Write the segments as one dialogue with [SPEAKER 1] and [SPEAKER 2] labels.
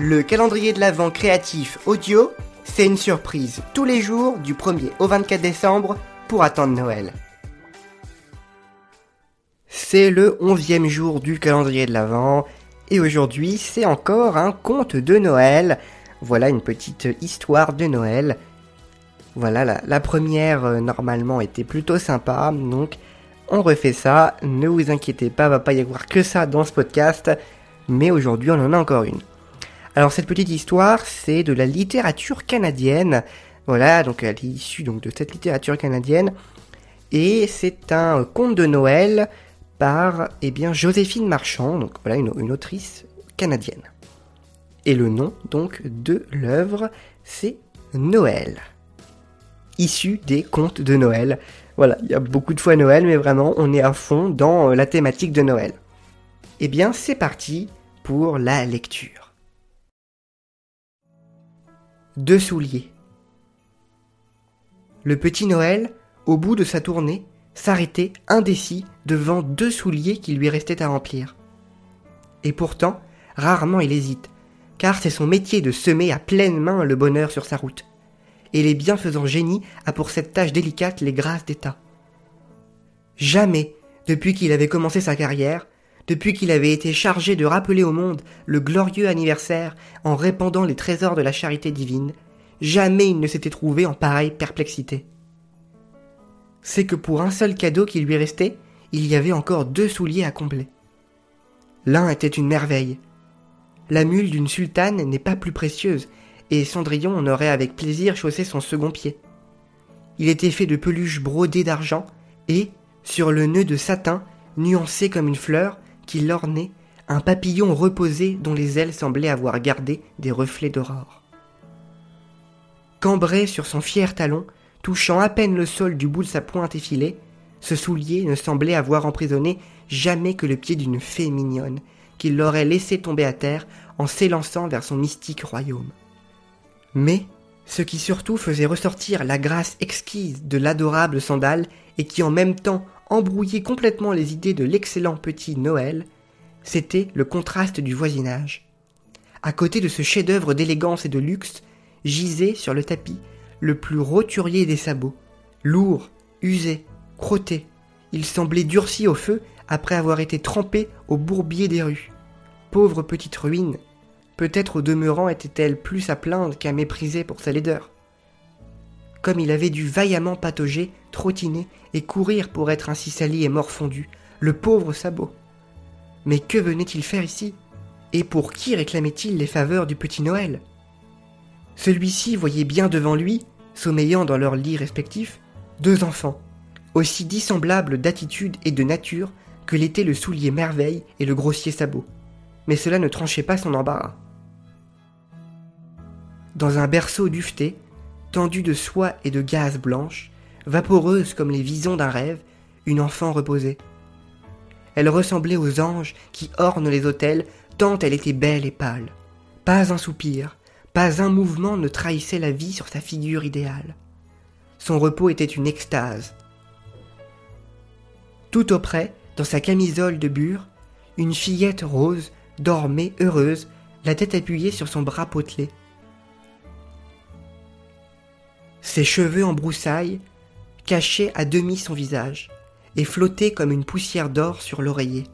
[SPEAKER 1] Le calendrier de l'Avent créatif audio, c'est une surprise tous les jours du 1er au 24 décembre pour attendre Noël. C'est le 11e jour du calendrier de l'Avent et aujourd'hui c'est encore un conte de Noël. Voilà une petite histoire de Noël. Voilà, la, première euh, normalement était plutôt sympa, donc on refait ça. Ne vous inquiétez pas, va pas y avoir que ça dans ce podcast, mais aujourd'hui on en a encore une. Alors cette petite histoire, c'est de la littérature canadienne. Voilà, donc elle est issue de cette littérature canadienne et c'est un conte de Noël par eh bien Joséphine Marchand, donc voilà une, une autrice canadienne. Et le nom donc de l'œuvre, c'est Noël. Issu des contes de Noël. Voilà, il y a beaucoup de fois Noël, mais vraiment on est à fond dans euh, la thématique de Noël. Eh bien c'est parti pour la lecture. Deux souliers. Le petit Noël, au bout de sa tournée, s'arrêtait indécis devant deux souliers qui lui restaient à remplir. Et pourtant, rarement il hésite, car c'est son métier de semer à pleine main le bonheur sur sa route. Et les bienfaisants génies a pour cette tâche délicate les grâces d'État. Jamais, depuis qu'il avait commencé sa carrière, depuis qu'il avait été chargé de rappeler au monde le glorieux anniversaire en répandant les trésors de la charité divine, jamais il ne s'était trouvé en pareille perplexité. C'est que pour un seul cadeau qui lui restait, il y avait encore deux souliers à combler. L'un était une merveille. La mule d'une sultane n'est pas plus précieuse, et Cendrillon en aurait avec plaisir chaussé son second pied. Il était fait de peluche brodée d'argent, et, sur le nœud de satin, nuancé comme une fleur, qui l'ornait, un papillon reposé dont les ailes semblaient avoir gardé des reflets d'aurore. Cambré sur son fier talon, touchant à peine le sol du bout de sa pointe effilée, ce soulier ne semblait avoir emprisonné jamais que le pied d'une fée mignonne, qui l'aurait laissé tomber à terre en s'élançant vers son mystique royaume. Mais, ce qui surtout faisait ressortir la grâce exquise de l'adorable sandale et qui en même temps embrouillait complètement les idées de l'excellent petit Noël, c'était le contraste du voisinage. À côté de ce chef-d'œuvre d'élégance et de luxe, gisait sur le tapis le plus roturier des sabots, lourd, usé, crotté. Il semblait durci au feu après avoir été trempé au bourbier des rues. Pauvre petite ruine, peut-être au demeurant était-elle plus à plaindre qu'à mépriser pour sa laideur. Comme il avait dû vaillamment patauger, trottiner et courir pour être ainsi sali et morfondu, le pauvre sabot. Mais que venait-il faire ici? Et pour qui réclamait-il les faveurs du petit Noël? Celui-ci voyait bien devant lui, sommeillant dans leurs lits respectifs, deux enfants, aussi dissemblables d'attitude et de nature que l'était le soulier merveille et le grossier sabot. Mais cela ne tranchait pas son embarras. Dans un berceau duveté, tendu de soie et de gaze blanche, vaporeuse comme les visons d'un rêve, une enfant reposait. Elle ressemblait aux anges qui ornent les autels, tant elle était belle et pâle. Pas un soupir, pas un mouvement ne trahissait la vie sur sa figure idéale. Son repos était une extase. Tout auprès, dans sa camisole de bure, une fillette rose dormait heureuse, la tête appuyée sur son bras potelé. Ses cheveux en broussailles cachaient à demi son visage et flottaient comme une poussière d'or sur l'oreiller.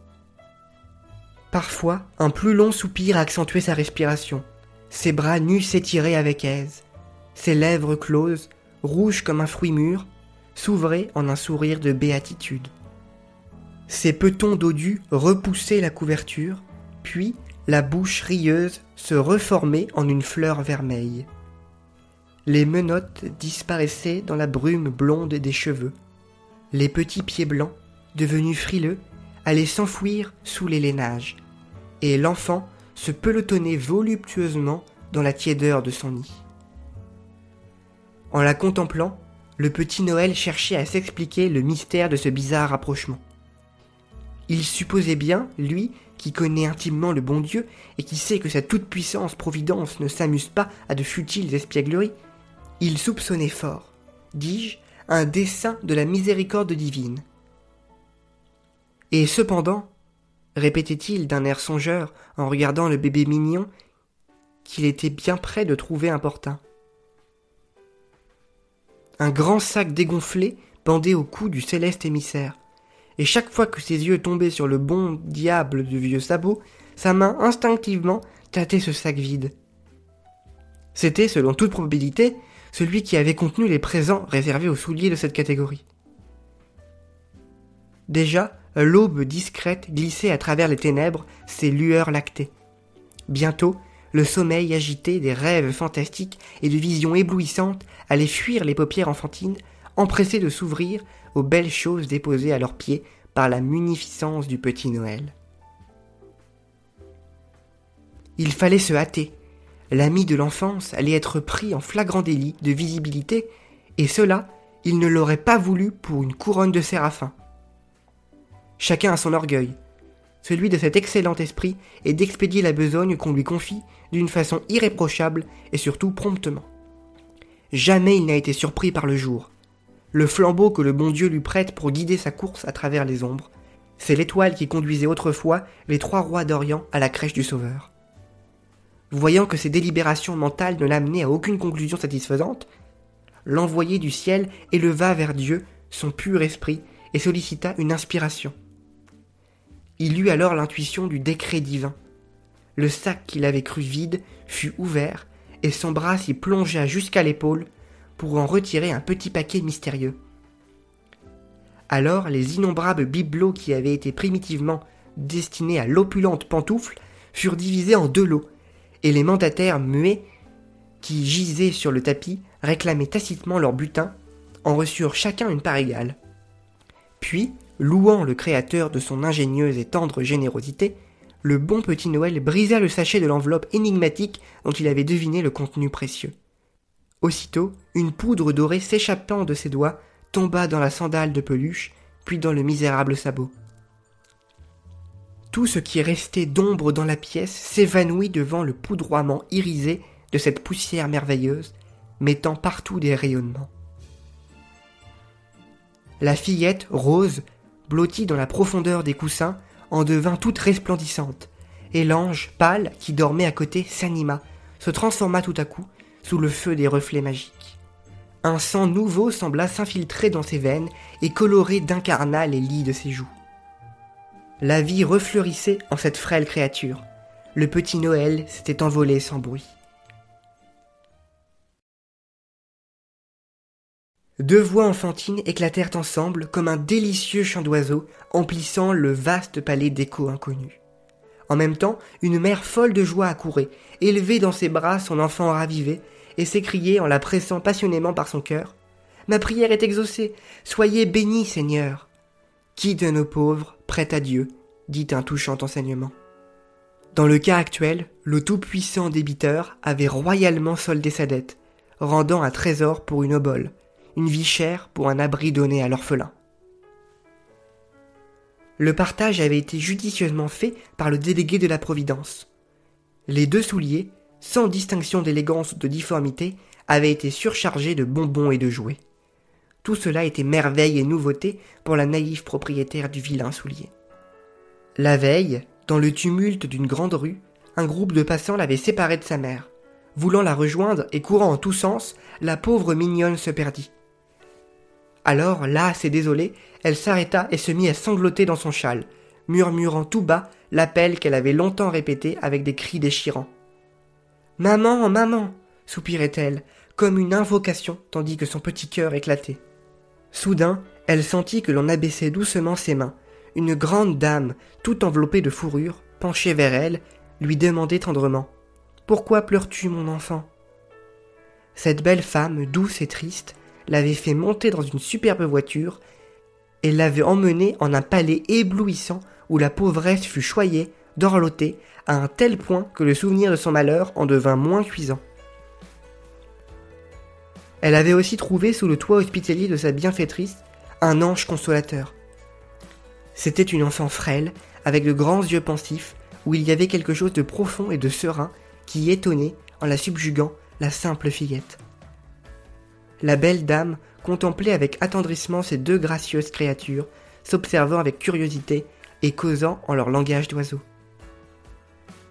[SPEAKER 1] Parfois, un plus long soupir accentuait sa respiration. Ses bras nus s'étiraient avec aise. Ses lèvres closes, rouges comme un fruit mûr, s'ouvraient en un sourire de béatitude. Ses petons dodus repoussaient la couverture, puis la bouche rieuse se reformait en une fleur vermeille. Les menottes disparaissaient dans la brume blonde des cheveux. Les petits pieds blancs, devenus frileux, allaient s'enfouir sous les lainages, et l'enfant se pelotonnait voluptueusement dans la tiédeur de son nid. En la contemplant, le petit Noël cherchait à s'expliquer le mystère de ce bizarre rapprochement. Il supposait bien, lui, qui connaît intimement le bon Dieu et qui sait que sa toute-puissance providence ne s'amuse pas à de futiles espiègleries, il soupçonnait fort, dis-je, un dessein de la miséricorde divine. Et cependant, répétait-il d'un air songeur en regardant le bébé mignon, qu'il était bien près de trouver importun. Un grand sac dégonflé pendait au cou du céleste émissaire, et chaque fois que ses yeux tombaient sur le bon diable du vieux sabot, sa main instinctivement tâtait ce sac vide. C'était, selon toute probabilité, celui qui avait contenu les présents réservés aux souliers de cette catégorie. Déjà, l'aube discrète glissait à travers les ténèbres ses lueurs lactées. Bientôt, le sommeil agité des rêves fantastiques et de visions éblouissantes allait fuir les paupières enfantines, empressées de s'ouvrir aux belles choses déposées à leurs pieds par la munificence du petit Noël. Il fallait se hâter. L'ami de l'enfance allait être pris en flagrant délit de visibilité, et cela, il ne l'aurait pas voulu pour une couronne de séraphin. Chacun a son orgueil, celui de cet excellent esprit est d'expédier la besogne qu'on lui confie d'une façon irréprochable et surtout promptement. Jamais il n'a été surpris par le jour. Le flambeau que le bon Dieu lui prête pour guider sa course à travers les ombres, c'est l'étoile qui conduisait autrefois les trois rois d'Orient à la crèche du Sauveur. Voyant que ses délibérations mentales ne l'amenaient à aucune conclusion satisfaisante, l'envoyé du ciel éleva vers Dieu son pur esprit et sollicita une inspiration. Il eut alors l'intuition du décret divin. Le sac qu'il avait cru vide fut ouvert et son bras s'y plongea jusqu'à l'épaule pour en retirer un petit paquet mystérieux. Alors les innombrables bibelots qui avaient été primitivement destinés à l'opulente pantoufle furent divisés en deux lots, et les mandataires muets qui gisaient sur le tapis réclamaient tacitement leur butin, en reçurent chacun une part égale. Puis, louant le Créateur de son ingénieuse et tendre générosité, le bon petit Noël brisa le sachet de l'enveloppe énigmatique dont il avait deviné le contenu précieux. Aussitôt, une poudre dorée s'échappant de ses doigts tomba dans la sandale de peluche, puis dans le misérable sabot. Tout ce qui restait d'ombre dans la pièce s'évanouit devant le poudroiement irisé de cette poussière merveilleuse, mettant partout des rayonnements. La fillette, rose, blottie dans la profondeur des coussins, en devint toute resplendissante, et l'ange, pâle, qui dormait à côté, s'anima, se transforma tout à coup, sous le feu des reflets magiques. Un sang nouveau sembla s'infiltrer dans ses veines et colorer d'incarnat les lits de ses joues. La vie refleurissait en cette frêle créature. Le petit Noël s'était envolé sans bruit. Deux voix enfantines éclatèrent ensemble comme un délicieux chant d'oiseau emplissant le vaste palais d'échos inconnus. En même temps, une mère folle de joie accourait, élevait dans ses bras son enfant ravivé, et s'écriait en la pressant passionnément par son cœur. Ma prière est exaucée. Soyez béni, Seigneur. Qui de nos pauvres prête à Dieu dit un touchant enseignement. Dans le cas actuel, le tout-puissant débiteur avait royalement soldé sa dette, rendant un trésor pour une obole, une vie chère pour un abri donné à l'orphelin. Le partage avait été judicieusement fait par le délégué de la Providence. Les deux souliers, sans distinction d'élégance ou de difformité, avaient été surchargés de bonbons et de jouets. Tout cela était merveille et nouveauté pour la naïve propriétaire du vilain soulier. La veille, dans le tumulte d'une grande rue, un groupe de passants l'avait séparée de sa mère. Voulant la rejoindre et courant en tous sens, la pauvre mignonne se perdit. Alors, lasse et désolée, elle s'arrêta et se mit à sangloter dans son châle, murmurant tout bas l'appel qu'elle avait longtemps répété avec des cris déchirants. Maman, maman soupirait-elle, comme une invocation, tandis que son petit cœur éclatait. Soudain, elle sentit que l'on abaissait doucement ses mains. Une grande dame, tout enveloppée de fourrure, penchée vers elle, lui demandait tendrement Pourquoi pleures-tu, mon enfant? Cette belle femme, douce et triste, l'avait fait monter dans une superbe voiture et l'avait emmenée en un palais éblouissant où la pauvresse fut choyée, dorlotée, à un tel point que le souvenir de son malheur en devint moins cuisant. Elle avait aussi trouvé sous le toit hospitalier de sa bienfaitrice un ange consolateur. C'était une enfant frêle, avec de grands yeux pensifs, où il y avait quelque chose de profond et de serein qui étonnait, en la subjuguant, la simple fillette la belle dame contemplait avec attendrissement ces deux gracieuses créatures, s'observant avec curiosité et causant en leur langage d'oiseau.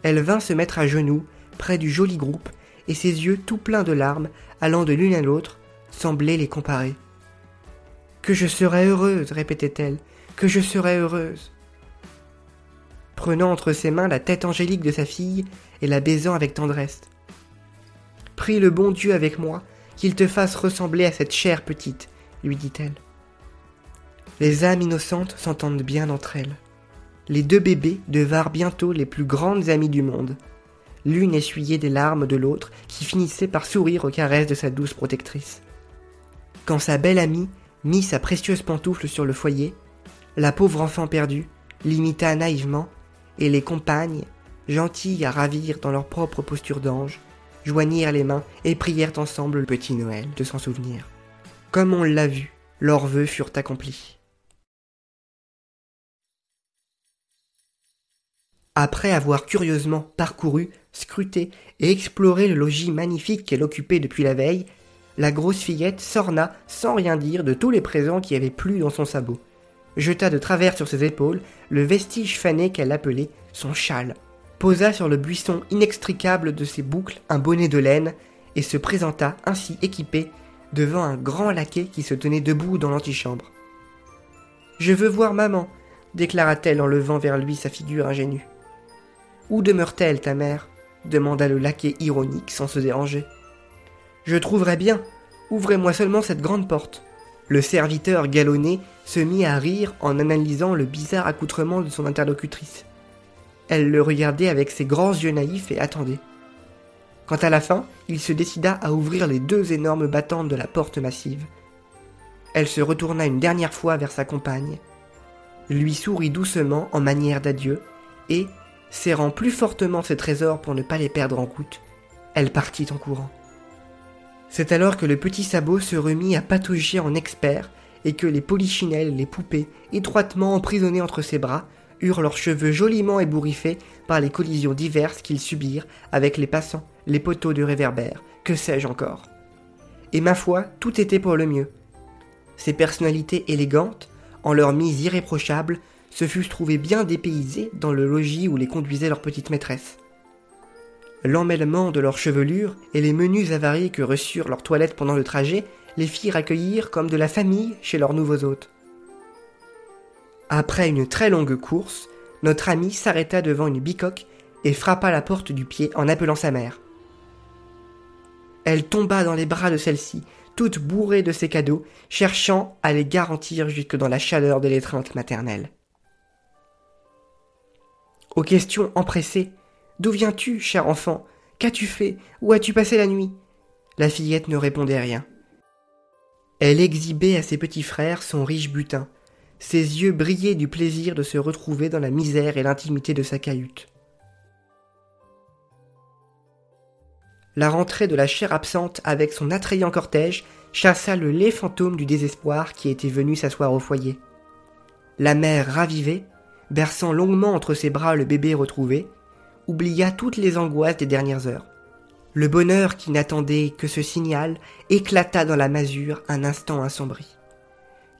[SPEAKER 1] Elle vint se mettre à genoux près du joli groupe, et ses yeux tout pleins de larmes, allant de l'une à l'autre, semblaient les comparer. Que je serais heureuse, répétait-elle, que je serais heureuse. Prenant entre ses mains la tête angélique de sa fille et la baisant avec tendresse. Prie le bon Dieu avec moi, qu'il te fasse ressembler à cette chère petite, lui dit-elle. Les âmes innocentes s'entendent bien entre elles. Les deux bébés devinrent bientôt les plus grandes amies du monde. L'une essuyait des larmes de l'autre, qui finissait par sourire aux caresses de sa douce protectrice. Quand sa belle amie mit sa précieuse pantoufle sur le foyer, la pauvre enfant perdue l'imita naïvement, et les compagnes, gentilles à ravir dans leur propre posture d'ange, joignirent les mains et prièrent ensemble le petit Noël de s'en souvenir. Comme on l'a vu, leurs vœux furent accomplis. Après avoir curieusement parcouru, scruté et exploré le logis magnifique qu'elle occupait depuis la veille, la grosse fillette s'orna sans rien dire de tous les présents qui avaient plu dans son sabot, jeta de travers sur ses épaules le vestige fané qu'elle appelait son châle, posa sur le buisson inextricable de ses boucles un bonnet de laine, et se présenta ainsi équipée devant un grand laquais qui se tenait debout dans l'antichambre. Je veux voir maman, déclara-t-elle en levant vers lui sa figure ingénue. Où demeure-t-elle, ta mère? Demanda le laquais ironique sans se déranger. Je trouverai bien. Ouvrez-moi seulement cette grande porte. Le serviteur galonné se mit à rire en analysant le bizarre accoutrement de son interlocutrice. Elle le regardait avec ses grands yeux naïfs et attendait. Quant à la fin, il se décida à ouvrir les deux énormes battantes de la porte massive. Elle se retourna une dernière fois vers sa compagne, lui sourit doucement en manière d'adieu, et, serrant plus fortement ses trésors pour ne pas les perdre en route, elle partit en courant. C'est alors que le petit sabot se remit à patauger en expert et que les polichinelles, les poupées, étroitement emprisonnées entre ses bras, eurent leurs cheveux joliment ébouriffés par les collisions diverses qu'ils subirent avec les passants, les poteaux de réverbère, que sais-je encore. Et ma foi, tout était pour le mieux. Ces personnalités élégantes, en leur mise irréprochable, se fussent trouvés bien dépaysés dans le logis où les conduisait leur petite maîtresse. L'emmêlement de leurs chevelures et les menus avariés que reçurent leurs toilettes pendant le trajet les firent accueillir comme de la famille chez leurs nouveaux hôtes. Après une très longue course, notre ami s'arrêta devant une bicoque et frappa la porte du pied en appelant sa mère. Elle tomba dans les bras de celle-ci, toute bourrée de ses cadeaux, cherchant à les garantir jusque dans la chaleur de l'étreinte maternelle. Aux questions empressées D'où viens-tu, cher enfant? Qu'as-tu fait? Où as-tu passé la nuit? La fillette ne répondait rien. Elle exhibait à ses petits frères son riche butin. Ses yeux brillaient du plaisir de se retrouver dans la misère et l'intimité de sa cahute. La rentrée de la chair absente avec son attrayant cortège chassa le laid fantôme du désespoir qui était venu s'asseoir au foyer. La mère ravivée berçant longuement entre ses bras le bébé retrouvé, oublia toutes les angoisses des dernières heures. Le bonheur qui n'attendait que ce signal éclata dans la masure un instant assombri.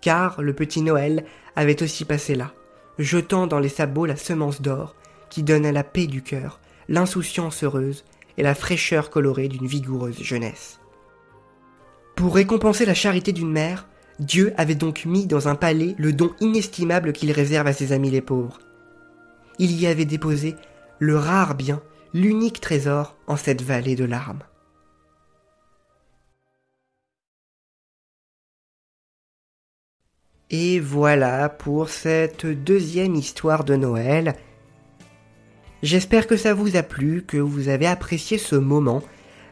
[SPEAKER 1] Car le petit Noël avait aussi passé là, jetant dans les sabots la semence d'or qui donne à la paix du cœur, l'insouciance heureuse et la fraîcheur colorée d'une vigoureuse jeunesse. Pour récompenser la charité d'une mère, Dieu avait donc mis dans un palais le don inestimable qu'il réserve à ses amis les pauvres. Il y avait déposé le rare bien, l'unique trésor en cette vallée de larmes. Et voilà pour cette deuxième histoire de Noël. J'espère que ça vous a plu, que vous avez apprécié ce moment.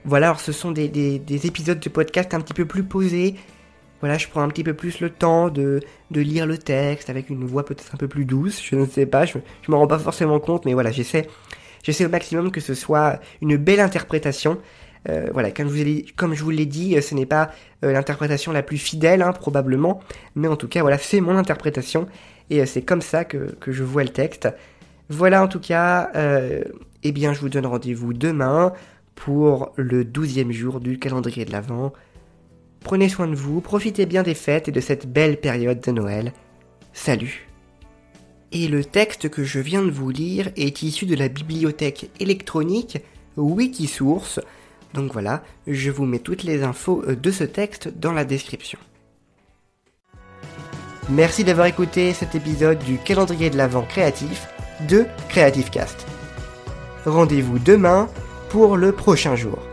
[SPEAKER 1] Voilà, alors ce sont des, des épisodes de podcast un petit peu plus posés, voilà, je prends un petit peu plus le temps de, de lire le texte avec une voix peut-être un peu plus douce, je ne sais pas, je, je m'en rends pas forcément compte, mais voilà, j'essaie, j'essaie au maximum que ce soit une belle interprétation. Euh, voilà, comme je, vous comme je vous l'ai dit, ce n'est pas euh, l'interprétation la plus fidèle, hein, probablement, mais en tout cas, voilà, c'est mon interprétation, et euh, c'est comme ça que, je vois le texte. Voilà, en tout cas, eh bien, je vous donne rendez-vous demain pour le douzième jour du calendrier de l'Avent. Prenez soin de vous, profitez bien des fêtes et de cette belle période de Noël. Salut Et le texte que je viens de vous lire est issu de la bibliothèque électronique Wikisource. Donc voilà, je vous mets toutes les infos euh, de ce texte dans la description. Merci d'avoir écouté cet épisode du calendrier de l'Avent créatif de Creative Cast. Rendez-vous demain pour le prochain jour.